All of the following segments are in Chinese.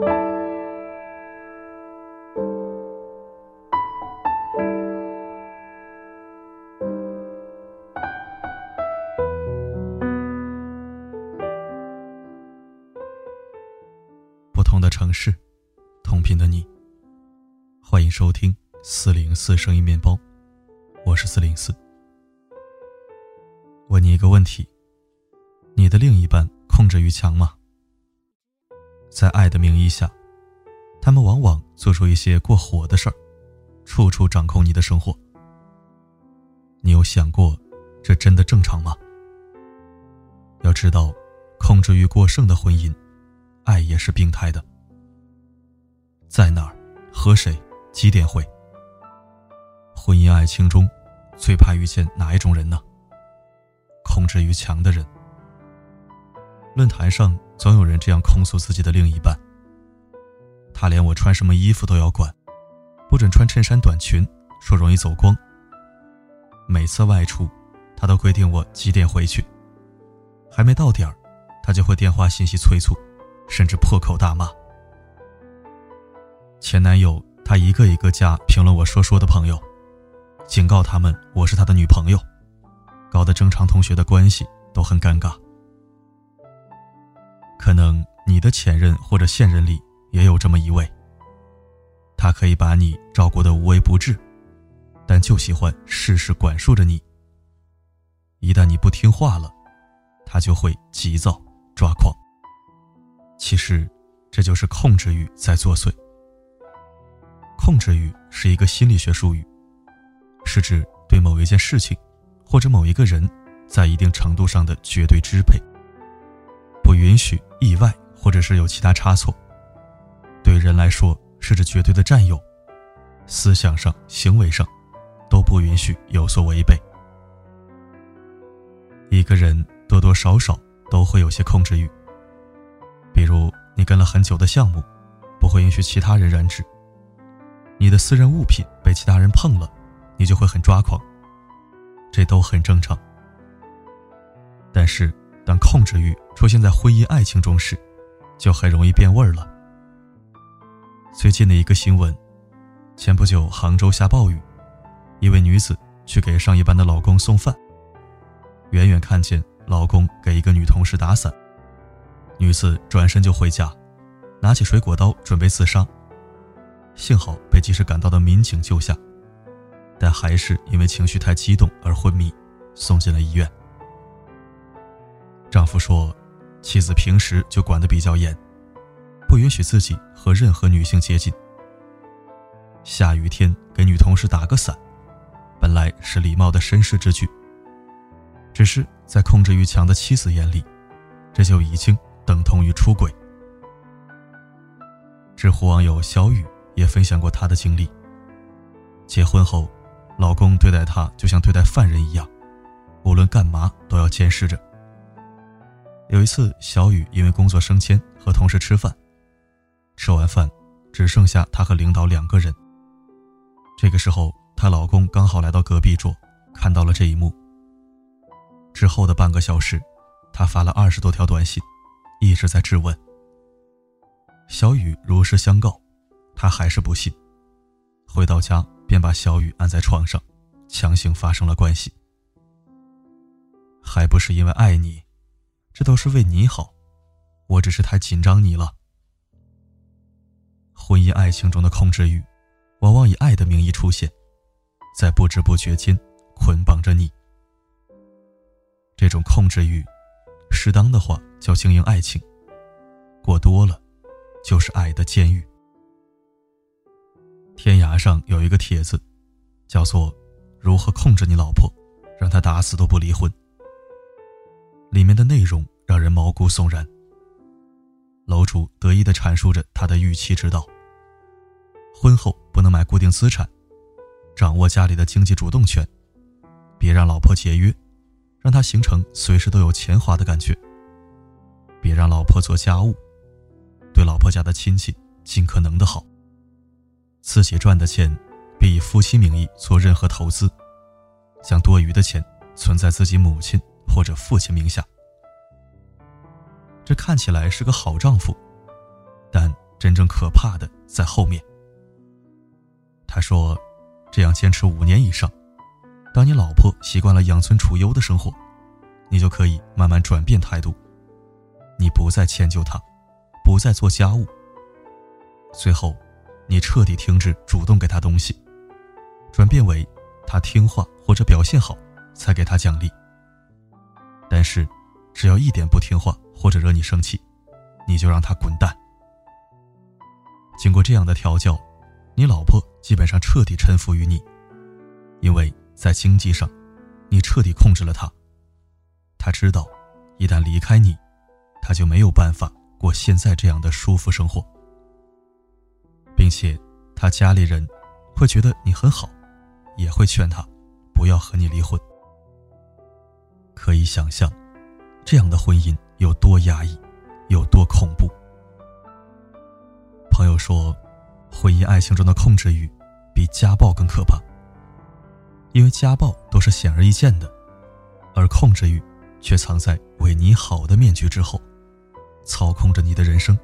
不同的城市，同频的你。欢迎收听四零四声音面包，我是四零四。问你一个问题：你的另一半控制欲强吗？在爱的名义下，他们往往做出一些过火的事儿，处处掌控你的生活。你有想过，这真的正常吗？要知道，控制欲过剩的婚姻。爱也是病态的，在哪儿，和谁，几点会？婚姻爱情中，最怕遇见哪一种人呢？控制欲强的人。论坛上总有人这样控诉自己的另一半：他连我穿什么衣服都要管，不准穿衬衫短裙，说容易走光。每次外出，他都规定我几点回去，还没到点儿，他就会电话信息催促。甚至破口大骂前男友，他一个一个加评论我说说的朋友，警告他们我是他的女朋友，搞得正常同学的关系都很尴尬。可能你的前任或者现任里也有这么一位，他可以把你照顾得无微不至，但就喜欢事事管束着你。一旦你不听话了，他就会急躁抓狂。其实，这就是控制欲在作祟。控制欲是一个心理学术语，是指对某一件事情或者某一个人在一定程度上的绝对支配，允许意外或者是有其他差错。对人来说，是指绝对的占有，思想上、行为上都不允许有所违背。一个人多多少少都会有些控制欲。比如，你跟了很久的项目，不会允许其他人染指；你的私人物品被其他人碰了，你就会很抓狂。这都很正常。但是，当控制欲出现在婚姻爱情中时，就很容易变味儿了。最近的一个新闻，前不久杭州下暴雨，一位女子去给上一班的老公送饭，远远看见老公给一个女同事打伞。女子转身就回家，拿起水果刀准备自杀。幸好被及时赶到的民警救下，但还是因为情绪太激动而昏迷，送进了医院。丈夫说，妻子平时就管得比较严，不允许自己和任何女性接近。下雨天给女同事打个伞，本来是礼貌的绅士之举，只是在控制欲强的妻子眼里，这就已经。等同于出轨。知乎网友小雨也分享过她的经历。结婚后，老公对待她就像对待犯人一样，无论干嘛都要监视着。有一次，小雨因为工作升迁和同事吃饭，吃完饭只剩下她和领导两个人。这个时候，她老公刚好来到隔壁桌，看到了这一幕。之后的半个小时，他发了二十多条短信。一直在质问。小雨如实相告，他还是不信。回到家，便把小雨按在床上，强行发生了关系。还不是因为爱你，这都是为你好，我只是太紧张你了。婚姻爱情中的控制欲，往往以爱的名义出现，在不知不觉间捆绑着你。这种控制欲。适当的话叫经营爱情，过多了就是爱的监狱。天涯上有一个帖子，叫做“如何控制你老婆，让她打死都不离婚”。里面的内容让人毛骨悚然。楼主得意地阐述着他的预期之道：婚后不能买固定资产，掌握家里的经济主动权，别让老婆节约。让他形成随时都有钱花的感觉。别让老婆做家务，对老婆家的亲戚尽可能的好。自己赚的钱，别以夫妻名义做任何投资，将多余的钱存在自己母亲或者父亲名下。这看起来是个好丈夫，但真正可怕的在后面。他说：“这样坚持五年以上，当你老婆习惯了养尊处优的生活，你就可以慢慢转变态度。你不再迁就她，不再做家务。最后，你彻底停止主动给她东西，转变为她听话或者表现好才给她奖励。但是，只要一点不听话或者惹你生气，你就让他滚蛋。经过这样的调教。”你老婆基本上彻底臣服于你，因为在经济上，你彻底控制了她。她知道，一旦离开你，她就没有办法过现在这样的舒服生活，并且，她家里人会觉得你很好，也会劝她不要和你离婚。可以想象，这样的婚姻有多压抑，有多恐怖。朋友说。婚姻爱情中的控制欲，比家暴更可怕。因为家暴都是显而易见的，而控制欲却藏在为你好的面具之后，操控着你的人生。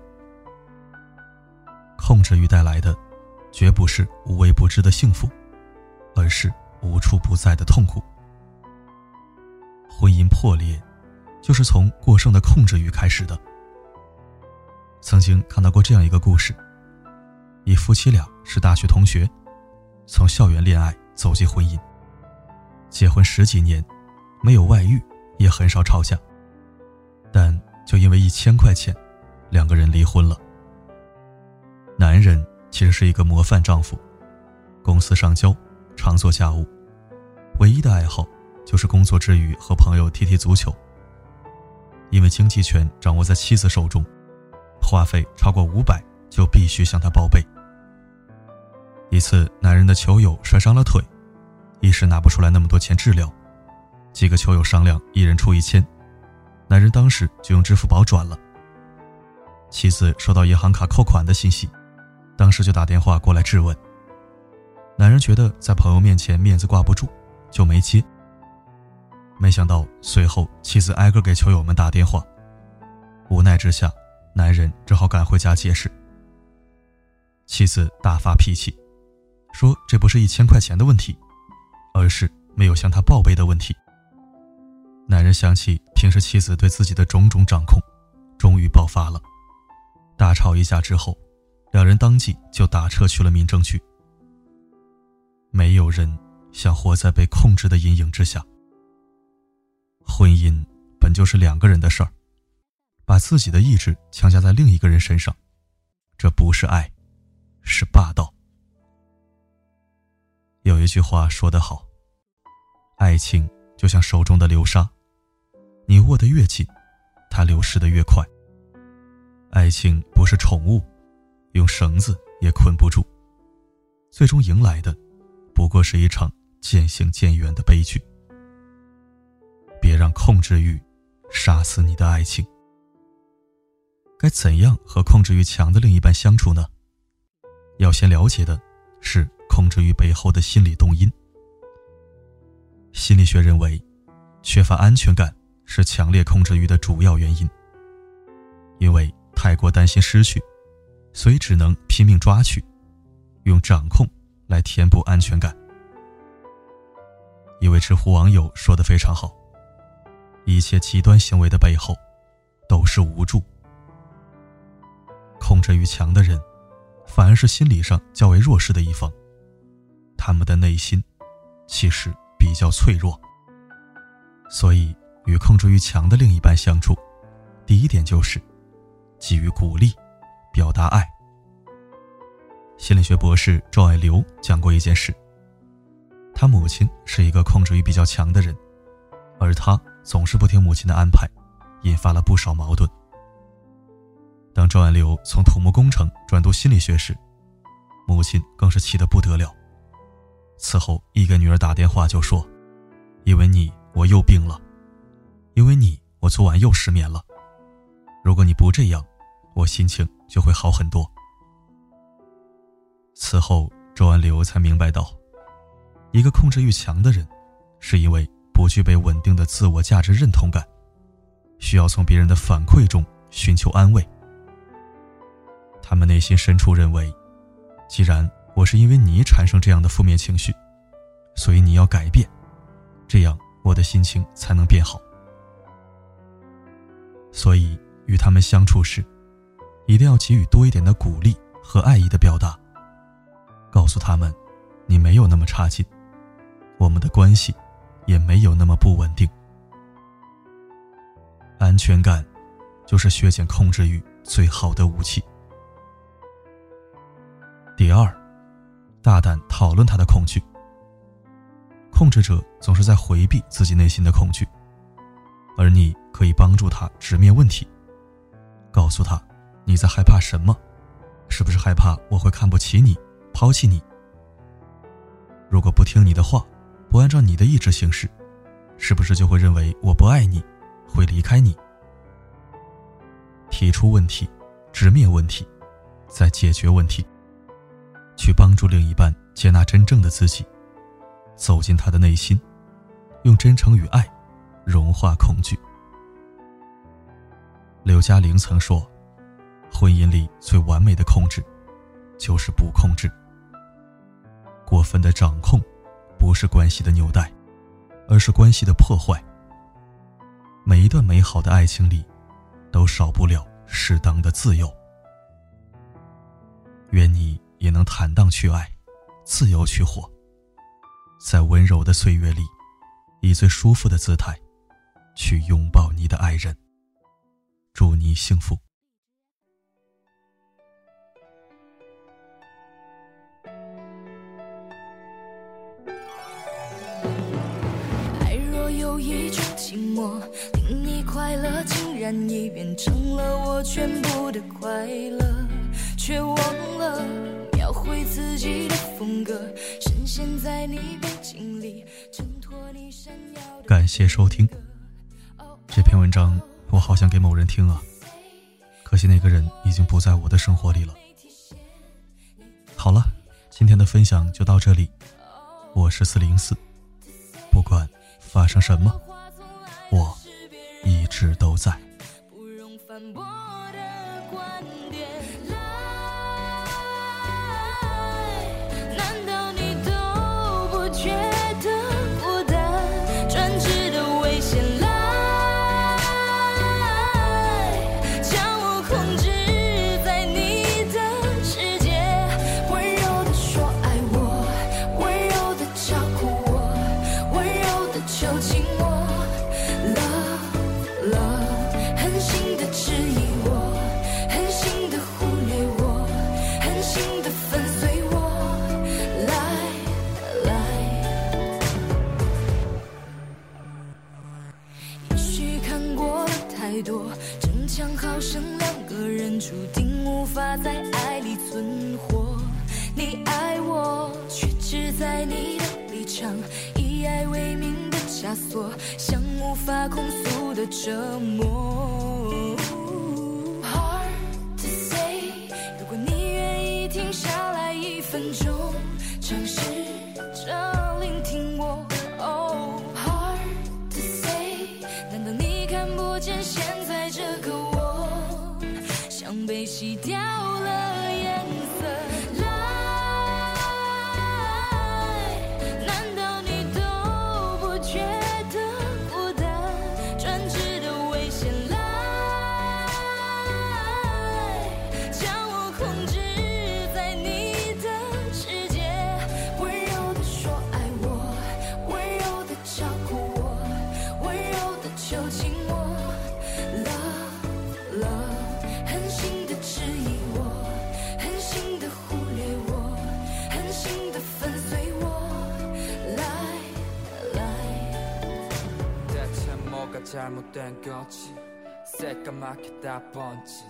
控制欲带来的，绝不是无微不至的幸福，而是无处不在的痛苦。婚姻破裂，就是从过剩的控制欲开始的。曾经看到过这样一个故事。一夫妻俩是大学同学，从校园恋爱走进婚姻，结婚十几年，没有外遇，也很少吵架，但就因为一千块钱，两个人离婚了。男人其实是一个模范丈夫，公司上交，常做家务，唯一的爱好就是工作之余和朋友踢踢足球。因为经济权掌握在妻子手中，花费超过五百就必须向他报备。一次，男人的球友摔伤了腿，一时拿不出来那么多钱治疗。几个球友商量，一人出一千，男人当时就用支付宝转了。妻子收到银行卡扣款的信息，当时就打电话过来质问。男人觉得在朋友面前面子挂不住，就没接。没想到随后妻子挨个给球友们打电话，无奈之下，男人只好赶回家解释。妻子大发脾气。说这不是一千块钱的问题，而是没有向他报备的问题。男人想起平时妻子对自己的种种掌控，终于爆发了。大吵一架之后，两人当即就打车去了民政局。没有人想活在被控制的阴影之下。婚姻本就是两个人的事儿，把自己的意志强加在另一个人身上，这不是爱，是霸道。有一句话说得好，爱情就像手中的流沙，你握得越紧，它流失的越快。爱情不是宠物，用绳子也捆不住，最终迎来的不过是一场渐行渐远的悲剧。别让控制欲杀死你的爱情。该怎样和控制欲强的另一半相处呢？要先了解的是。控制欲背后的心理动因。心理学认为，缺乏安全感是强烈控制欲的主要原因。因为太过担心失去，所以只能拼命抓取，用掌控来填补安全感。一位知乎网友说的非常好：“一切极端行为的背后，都是无助。控制欲强的人，反而是心理上较为弱势的一方。”他们的内心其实比较脆弱，所以与控制欲强的另一半相处，第一点就是给予鼓励，表达爱。心理学博士赵爱刘讲过一件事：他母亲是一个控制欲比较强的人，而他总是不听母亲的安排，引发了不少矛盾。当赵安流从土木工程转读心理学时，母亲更是气得不得了。此后，一给女儿打电话就说：“因为你，我又病了；因为你，我昨晚又失眠了。如果你不这样，我心情就会好很多。”此后，周安流才明白到，一个控制欲强的人，是因为不具备稳定的自我价值认同感，需要从别人的反馈中寻求安慰。他们内心深处认为，既然我是因为你产生这样的负面情绪，所以你要改变，这样我的心情才能变好。所以与他们相处时，一定要给予多一点的鼓励和爱意的表达，告诉他们，你没有那么差劲，我们的关系也没有那么不稳定。安全感，就是削减控制欲最好的武器。第二，大胆讨论他的恐惧。控制者总是在回避自己内心的恐惧，而你可以帮助他直面问题，告诉他你在害怕什么，是不是害怕我会看不起你、抛弃你？如果不听你的话，不按照你的意志行事，是不是就会认为我不爱你，会离开你？提出问题，直面问题，再解决问题。去帮助另一半接纳真正的自己，走进他的内心，用真诚与爱融化恐惧。刘嘉玲曾说：“婚姻里最完美的控制，就是不控制。过分的掌控，不是关系的纽带，而是关系的破坏。每一段美好的爱情里，都少不了适当的自由。愿你。”也能坦荡去爱，自由去活，在温柔的岁月里，以最舒服的姿态，去拥抱你的爱人。祝你幸福。然已变成了我全部的快乐，却忘了。描绘自己的风格，深陷在你背景里，衬托你闪耀感谢收听这篇文章，我好想给某人听啊，可惜那个人已经不在我的生活里了。好了，今天的分享就到这里，我是四零四，不管发生什么，我一直都在。 건 뭐? 分钟，尝试 잘못된거지새까맣게 다 번지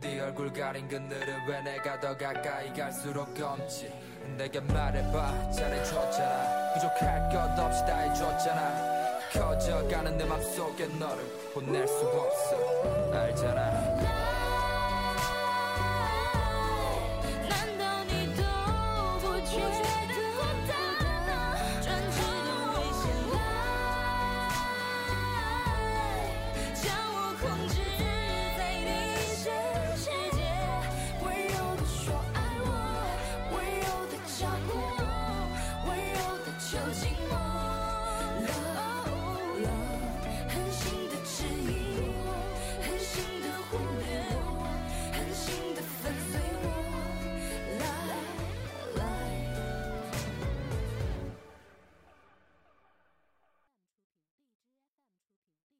네 얼굴 가린 그늘을왜내가 더 가까이 갈수록 검지 내게 말해봐 잘해줬잖아. 부족할 것 없이 다 해줬잖아. 커져가는 내 맘속에 너를보낼수 없어 알잖아